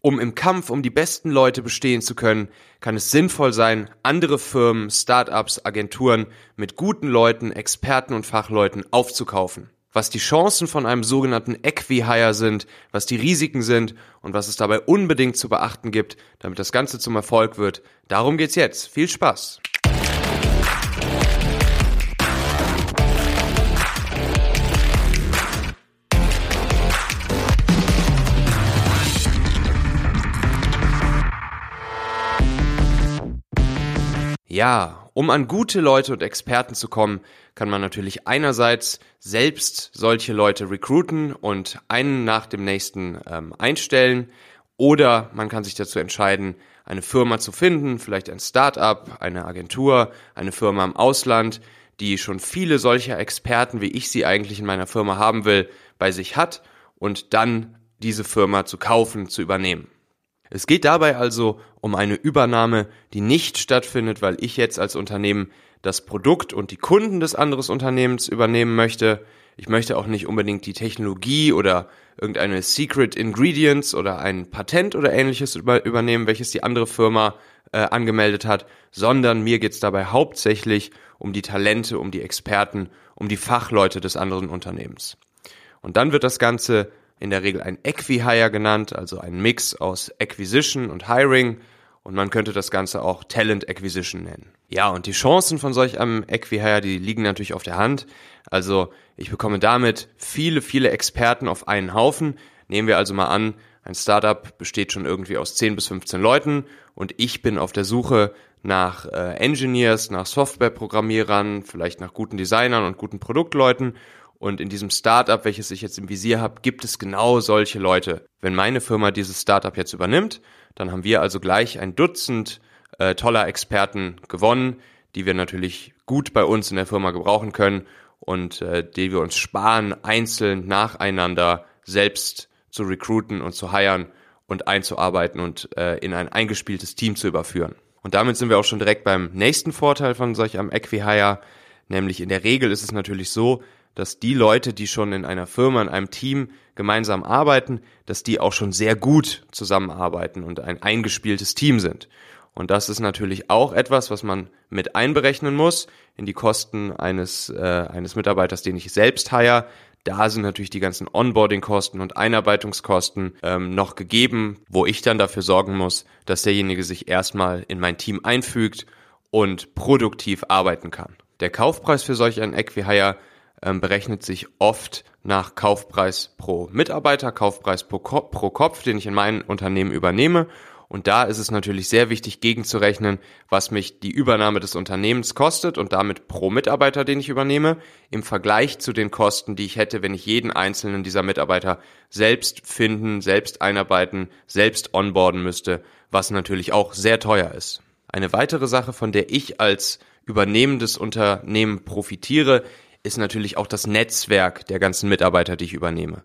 Um im Kampf um die besten Leute bestehen zu können, kann es sinnvoll sein, andere Firmen, Startups, Agenturen mit guten Leuten, Experten und Fachleuten aufzukaufen. Was die Chancen von einem sogenannten Equi-Hire sind, was die Risiken sind und was es dabei unbedingt zu beachten gibt, damit das Ganze zum Erfolg wird, darum geht's jetzt. Viel Spaß! Ja, um an gute Leute und Experten zu kommen, kann man natürlich einerseits selbst solche Leute recruiten und einen nach dem nächsten ähm, einstellen. Oder man kann sich dazu entscheiden, eine Firma zu finden, vielleicht ein Start-up, eine Agentur, eine Firma im Ausland, die schon viele solcher Experten, wie ich sie eigentlich in meiner Firma haben will, bei sich hat und dann diese Firma zu kaufen, zu übernehmen. Es geht dabei also um eine Übernahme, die nicht stattfindet, weil ich jetzt als Unternehmen das Produkt und die Kunden des anderen Unternehmens übernehmen möchte. Ich möchte auch nicht unbedingt die Technologie oder irgendeine Secret Ingredients oder ein Patent oder ähnliches übernehmen, welches die andere Firma äh, angemeldet hat, sondern mir geht's dabei hauptsächlich um die Talente, um die Experten, um die Fachleute des anderen Unternehmens. Und dann wird das Ganze in der Regel ein Equi-Hire genannt, also ein Mix aus Acquisition und Hiring. Und man könnte das Ganze auch Talent Acquisition nennen. Ja, und die Chancen von solch einem Equi-Hire, die liegen natürlich auf der Hand. Also ich bekomme damit viele, viele Experten auf einen Haufen. Nehmen wir also mal an, ein Startup besteht schon irgendwie aus 10 bis 15 Leuten und ich bin auf der Suche nach äh, Engineers, nach Softwareprogrammierern, vielleicht nach guten Designern und guten Produktleuten und in diesem Startup, welches ich jetzt im Visier habe, gibt es genau solche Leute. Wenn meine Firma dieses Startup jetzt übernimmt, dann haben wir also gleich ein Dutzend äh, toller Experten gewonnen, die wir natürlich gut bei uns in der Firma gebrauchen können und äh, die wir uns sparen, einzeln nacheinander selbst zu recruiten und zu hiren und einzuarbeiten und äh, in ein eingespieltes Team zu überführen. Und damit sind wir auch schon direkt beim nächsten Vorteil von solch einem Equihire, nämlich in der Regel ist es natürlich so, dass die Leute, die schon in einer Firma, in einem Team gemeinsam arbeiten, dass die auch schon sehr gut zusammenarbeiten und ein eingespieltes Team sind. Und das ist natürlich auch etwas, was man mit einberechnen muss in die Kosten eines, äh, eines Mitarbeiters, den ich selbst hire. Da sind natürlich die ganzen Onboarding-Kosten und Einarbeitungskosten ähm, noch gegeben, wo ich dann dafür sorgen muss, dass derjenige sich erstmal in mein Team einfügt und produktiv arbeiten kann. Der Kaufpreis für solch ein Equihire ähm, berechnet sich oft nach Kaufpreis pro Mitarbeiter, Kaufpreis pro, pro Kopf, den ich in meinem Unternehmen übernehme. Und da ist es natürlich sehr wichtig, gegenzurechnen, was mich die Übernahme des Unternehmens kostet und damit pro Mitarbeiter, den ich übernehme, im Vergleich zu den Kosten, die ich hätte, wenn ich jeden einzelnen dieser Mitarbeiter selbst finden, selbst einarbeiten, selbst onboarden müsste, was natürlich auch sehr teuer ist. Eine weitere Sache, von der ich als übernehmendes Unternehmen profitiere, ist natürlich auch das Netzwerk der ganzen Mitarbeiter, die ich übernehme.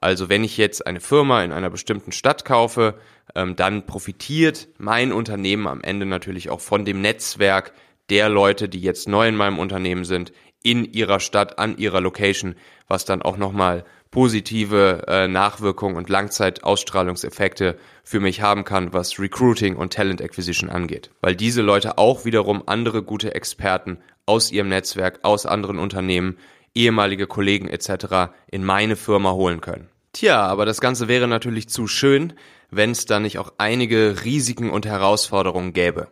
Also wenn ich jetzt eine Firma in einer bestimmten Stadt kaufe, ähm, dann profitiert mein Unternehmen am Ende natürlich auch von dem Netzwerk der Leute, die jetzt neu in meinem Unternehmen sind, in ihrer Stadt, an ihrer Location, was dann auch nochmal positive äh, Nachwirkungen und Langzeitausstrahlungseffekte für mich haben kann, was Recruiting und Talent Acquisition angeht. Weil diese Leute auch wiederum andere gute Experten aus ihrem Netzwerk, aus anderen Unternehmen, ehemalige Kollegen etc. in meine Firma holen können. Tja, aber das Ganze wäre natürlich zu schön, wenn es da nicht auch einige Risiken und Herausforderungen gäbe.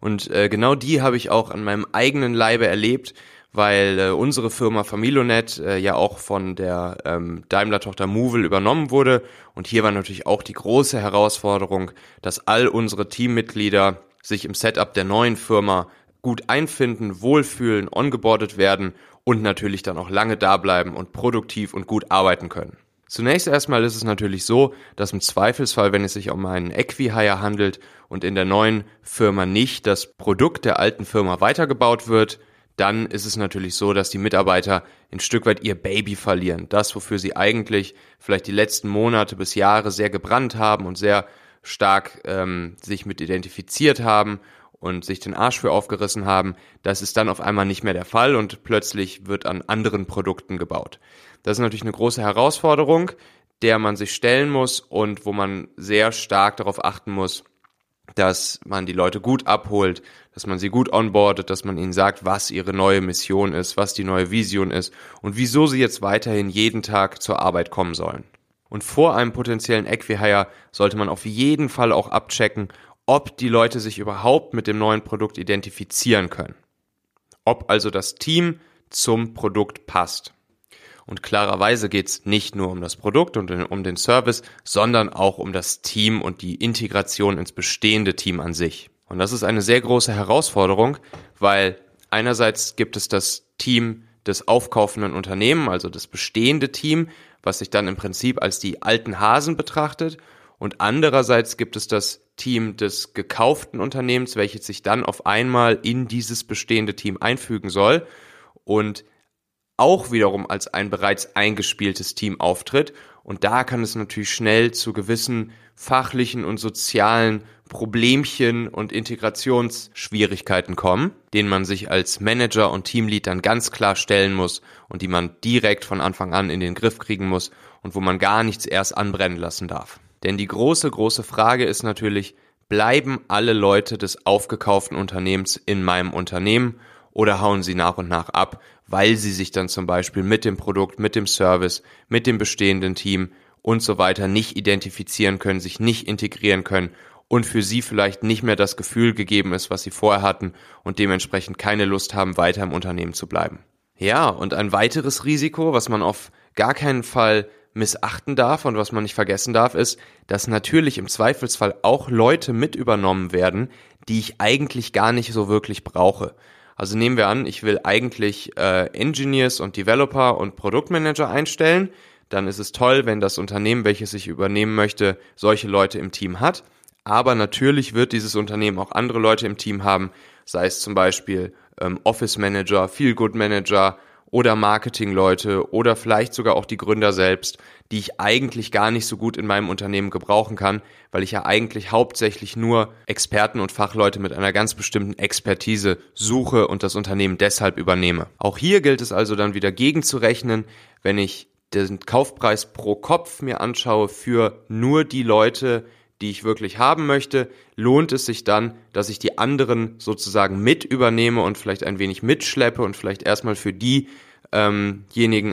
Und äh, genau die habe ich auch an meinem eigenen Leibe erlebt, weil äh, unsere Firma Familonet äh, ja auch von der ähm, Daimler-Tochter Movil übernommen wurde. Und hier war natürlich auch die große Herausforderung, dass all unsere Teammitglieder sich im Setup der neuen Firma gut einfinden, wohlfühlen, ongeboardet werden und natürlich dann auch lange da bleiben und produktiv und gut arbeiten können. Zunächst erstmal ist es natürlich so, dass im Zweifelsfall, wenn es sich um einen Equihire handelt und in der neuen Firma nicht das Produkt der alten Firma weitergebaut wird, dann ist es natürlich so, dass die Mitarbeiter ein Stück weit ihr Baby verlieren. Das, wofür sie eigentlich vielleicht die letzten Monate bis Jahre sehr gebrannt haben und sehr stark ähm, sich mit identifiziert haben und sich den Arsch für aufgerissen haben, das ist dann auf einmal nicht mehr der Fall und plötzlich wird an anderen Produkten gebaut. Das ist natürlich eine große Herausforderung, der man sich stellen muss und wo man sehr stark darauf achten muss, dass man die Leute gut abholt, dass man sie gut onboardet, dass man ihnen sagt, was ihre neue Mission ist, was die neue Vision ist und wieso sie jetzt weiterhin jeden Tag zur Arbeit kommen sollen. Und vor einem potenziellen Equihire sollte man auf jeden Fall auch abchecken, ob die Leute sich überhaupt mit dem neuen Produkt identifizieren können. Ob also das Team zum Produkt passt. Und klarerweise geht es nicht nur um das Produkt und um den Service, sondern auch um das Team und die Integration ins bestehende Team an sich. Und das ist eine sehr große Herausforderung, weil einerseits gibt es das Team des aufkaufenden Unternehmen, also das bestehende Team, was sich dann im Prinzip als die alten Hasen betrachtet. Und andererseits gibt es das Team des gekauften Unternehmens, welches sich dann auf einmal in dieses bestehende Team einfügen soll. Und auch wiederum als ein bereits eingespieltes Team auftritt. Und da kann es natürlich schnell zu gewissen fachlichen und sozialen Problemchen und Integrationsschwierigkeiten kommen, denen man sich als Manager und Teamlead dann ganz klar stellen muss und die man direkt von Anfang an in den Griff kriegen muss und wo man gar nichts erst anbrennen lassen darf. Denn die große, große Frage ist natürlich, bleiben alle Leute des aufgekauften Unternehmens in meinem Unternehmen oder hauen sie nach und nach ab, weil sie sich dann zum Beispiel mit dem Produkt, mit dem Service, mit dem bestehenden Team und so weiter nicht identifizieren können, sich nicht integrieren können und für sie vielleicht nicht mehr das Gefühl gegeben ist, was sie vorher hatten und dementsprechend keine Lust haben, weiter im Unternehmen zu bleiben. Ja, und ein weiteres Risiko, was man auf gar keinen Fall missachten darf und was man nicht vergessen darf, ist, dass natürlich im Zweifelsfall auch Leute mit übernommen werden, die ich eigentlich gar nicht so wirklich brauche. Also nehmen wir an, ich will eigentlich äh, Engineers und Developer und Produktmanager einstellen. Dann ist es toll, wenn das Unternehmen, welches ich übernehmen möchte, solche Leute im Team hat. Aber natürlich wird dieses Unternehmen auch andere Leute im Team haben, sei es zum Beispiel ähm, Office Manager, Feel Good Manager oder Marketingleute oder vielleicht sogar auch die Gründer selbst, die ich eigentlich gar nicht so gut in meinem Unternehmen gebrauchen kann, weil ich ja eigentlich hauptsächlich nur Experten und Fachleute mit einer ganz bestimmten Expertise suche und das Unternehmen deshalb übernehme. Auch hier gilt es also dann wieder gegenzurechnen, wenn ich den Kaufpreis pro Kopf mir anschaue für nur die Leute, die ich wirklich haben möchte, lohnt es sich dann, dass ich die anderen sozusagen mit übernehme und vielleicht ein wenig mitschleppe und vielleicht erstmal für diejenigen ähm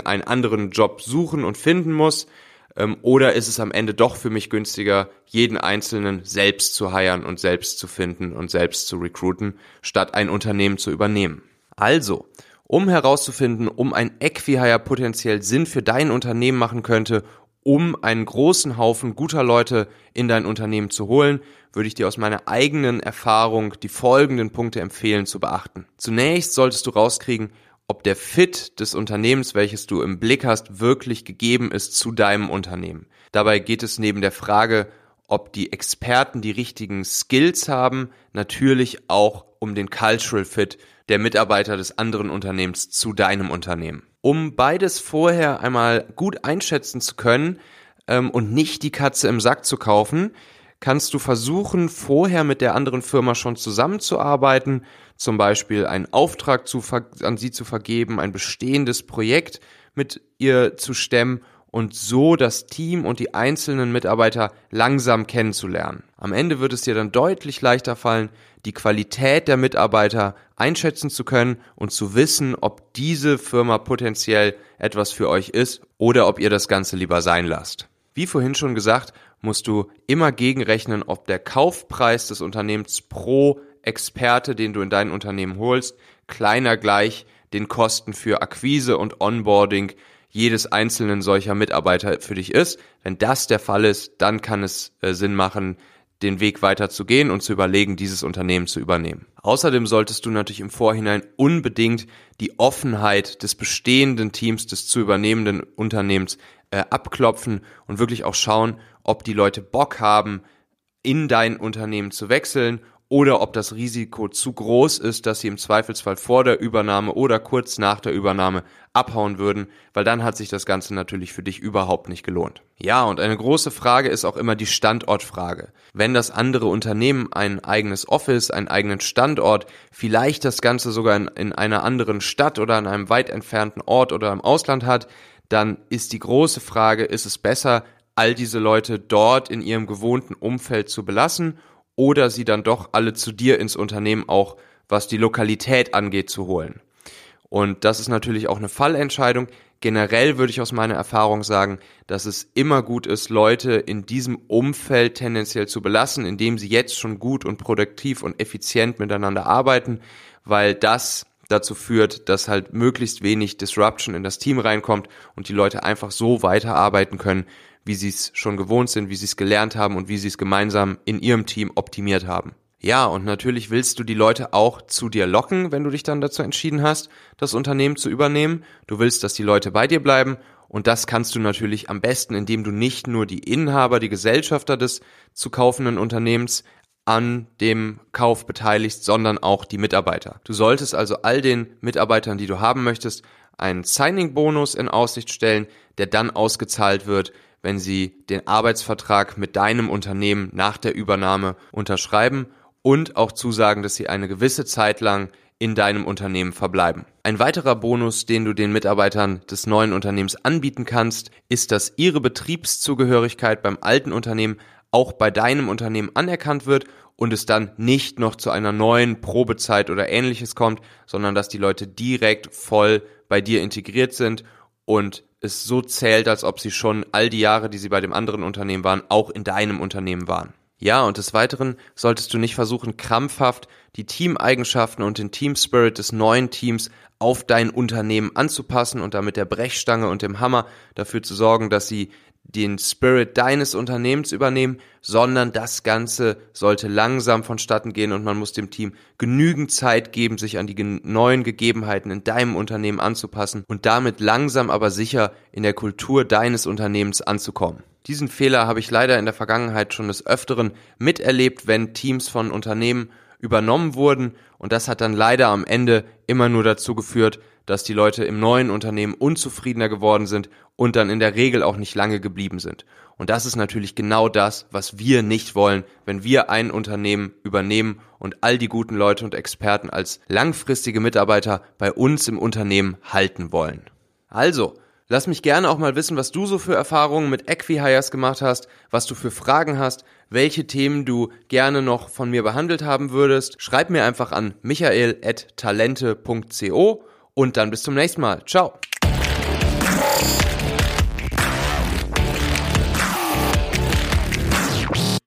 einen anderen Job suchen und finden muss. Ähm, oder ist es am Ende doch für mich günstiger, jeden Einzelnen selbst zu heiern und selbst zu finden und selbst zu recruiten, statt ein Unternehmen zu übernehmen? Also, um herauszufinden, um ein Equihire potenziell Sinn für dein Unternehmen machen könnte um einen großen Haufen guter Leute in dein Unternehmen zu holen, würde ich dir aus meiner eigenen Erfahrung die folgenden Punkte empfehlen zu beachten. Zunächst solltest du rauskriegen, ob der Fit des Unternehmens, welches du im Blick hast, wirklich gegeben ist zu deinem Unternehmen. Dabei geht es neben der Frage, ob die Experten die richtigen Skills haben, natürlich auch um den Cultural Fit der Mitarbeiter des anderen Unternehmens zu deinem Unternehmen. Um beides vorher einmal gut einschätzen zu können ähm, und nicht die Katze im Sack zu kaufen, kannst du versuchen, vorher mit der anderen Firma schon zusammenzuarbeiten, zum Beispiel einen Auftrag zu an sie zu vergeben, ein bestehendes Projekt mit ihr zu stemmen und so das Team und die einzelnen Mitarbeiter langsam kennenzulernen. Am Ende wird es dir dann deutlich leichter fallen, die Qualität der Mitarbeiter einschätzen zu können und zu wissen, ob diese Firma potenziell etwas für euch ist oder ob ihr das Ganze lieber sein lasst. Wie vorhin schon gesagt, musst du immer gegenrechnen, ob der Kaufpreis des Unternehmens pro Experte, den du in dein Unternehmen holst, kleiner gleich den Kosten für Akquise und Onboarding jedes einzelnen solcher Mitarbeiter für dich ist. Wenn das der Fall ist, dann kann es äh, Sinn machen, den Weg weiter zu gehen und zu überlegen, dieses Unternehmen zu übernehmen. Außerdem solltest du natürlich im Vorhinein unbedingt die Offenheit des bestehenden Teams des zu übernehmenden Unternehmens äh, abklopfen und wirklich auch schauen, ob die Leute Bock haben, in dein Unternehmen zu wechseln oder ob das Risiko zu groß ist, dass sie im Zweifelsfall vor der Übernahme oder kurz nach der Übernahme abhauen würden, weil dann hat sich das Ganze natürlich für dich überhaupt nicht gelohnt. Ja, und eine große Frage ist auch immer die Standortfrage. Wenn das andere Unternehmen ein eigenes Office, einen eigenen Standort, vielleicht das Ganze sogar in, in einer anderen Stadt oder an einem weit entfernten Ort oder im Ausland hat, dann ist die große Frage, ist es besser, all diese Leute dort in ihrem gewohnten Umfeld zu belassen oder sie dann doch alle zu dir ins Unternehmen auch, was die Lokalität angeht, zu holen. Und das ist natürlich auch eine Fallentscheidung. Generell würde ich aus meiner Erfahrung sagen, dass es immer gut ist, Leute in diesem Umfeld tendenziell zu belassen, indem sie jetzt schon gut und produktiv und effizient miteinander arbeiten, weil das dazu führt, dass halt möglichst wenig Disruption in das Team reinkommt und die Leute einfach so weiterarbeiten können, wie sie es schon gewohnt sind, wie sie es gelernt haben und wie sie es gemeinsam in ihrem Team optimiert haben. Ja, und natürlich willst du die Leute auch zu dir locken, wenn du dich dann dazu entschieden hast, das Unternehmen zu übernehmen. Du willst, dass die Leute bei dir bleiben und das kannst du natürlich am besten, indem du nicht nur die Inhaber, die Gesellschafter des zu kaufenden Unternehmens an dem Kauf beteiligst, sondern auch die Mitarbeiter. Du solltest also all den Mitarbeitern, die du haben möchtest, einen Signing-Bonus in Aussicht stellen, der dann ausgezahlt wird, wenn sie den Arbeitsvertrag mit deinem Unternehmen nach der Übernahme unterschreiben und auch zusagen, dass sie eine gewisse Zeit lang in deinem Unternehmen verbleiben. Ein weiterer Bonus, den du den Mitarbeitern des neuen Unternehmens anbieten kannst, ist, dass ihre Betriebszugehörigkeit beim alten Unternehmen auch bei deinem Unternehmen anerkannt wird und es dann nicht noch zu einer neuen Probezeit oder ähnliches kommt, sondern dass die Leute direkt voll bei dir integriert sind und es so zählt, als ob sie schon all die Jahre, die sie bei dem anderen Unternehmen waren, auch in deinem Unternehmen waren. Ja, und des Weiteren solltest du nicht versuchen, krampfhaft die Teameigenschaften und den Team Spirit des neuen Teams auf dein Unternehmen anzupassen und damit der Brechstange und dem Hammer dafür zu sorgen, dass sie den Spirit deines Unternehmens übernehmen, sondern das Ganze sollte langsam vonstatten gehen und man muss dem Team genügend Zeit geben, sich an die neuen Gegebenheiten in deinem Unternehmen anzupassen und damit langsam aber sicher in der Kultur deines Unternehmens anzukommen. Diesen Fehler habe ich leider in der Vergangenheit schon des Öfteren miterlebt, wenn Teams von Unternehmen übernommen wurden und das hat dann leider am Ende immer nur dazu geführt, dass die Leute im neuen Unternehmen unzufriedener geworden sind und dann in der Regel auch nicht lange geblieben sind. Und das ist natürlich genau das, was wir nicht wollen, wenn wir ein Unternehmen übernehmen und all die guten Leute und Experten als langfristige Mitarbeiter bei uns im Unternehmen halten wollen. Also, Lass mich gerne auch mal wissen, was du so für Erfahrungen mit Equihires gemacht hast, was du für Fragen hast, welche Themen du gerne noch von mir behandelt haben würdest. Schreib mir einfach an michael.talente.co und dann bis zum nächsten Mal. Ciao.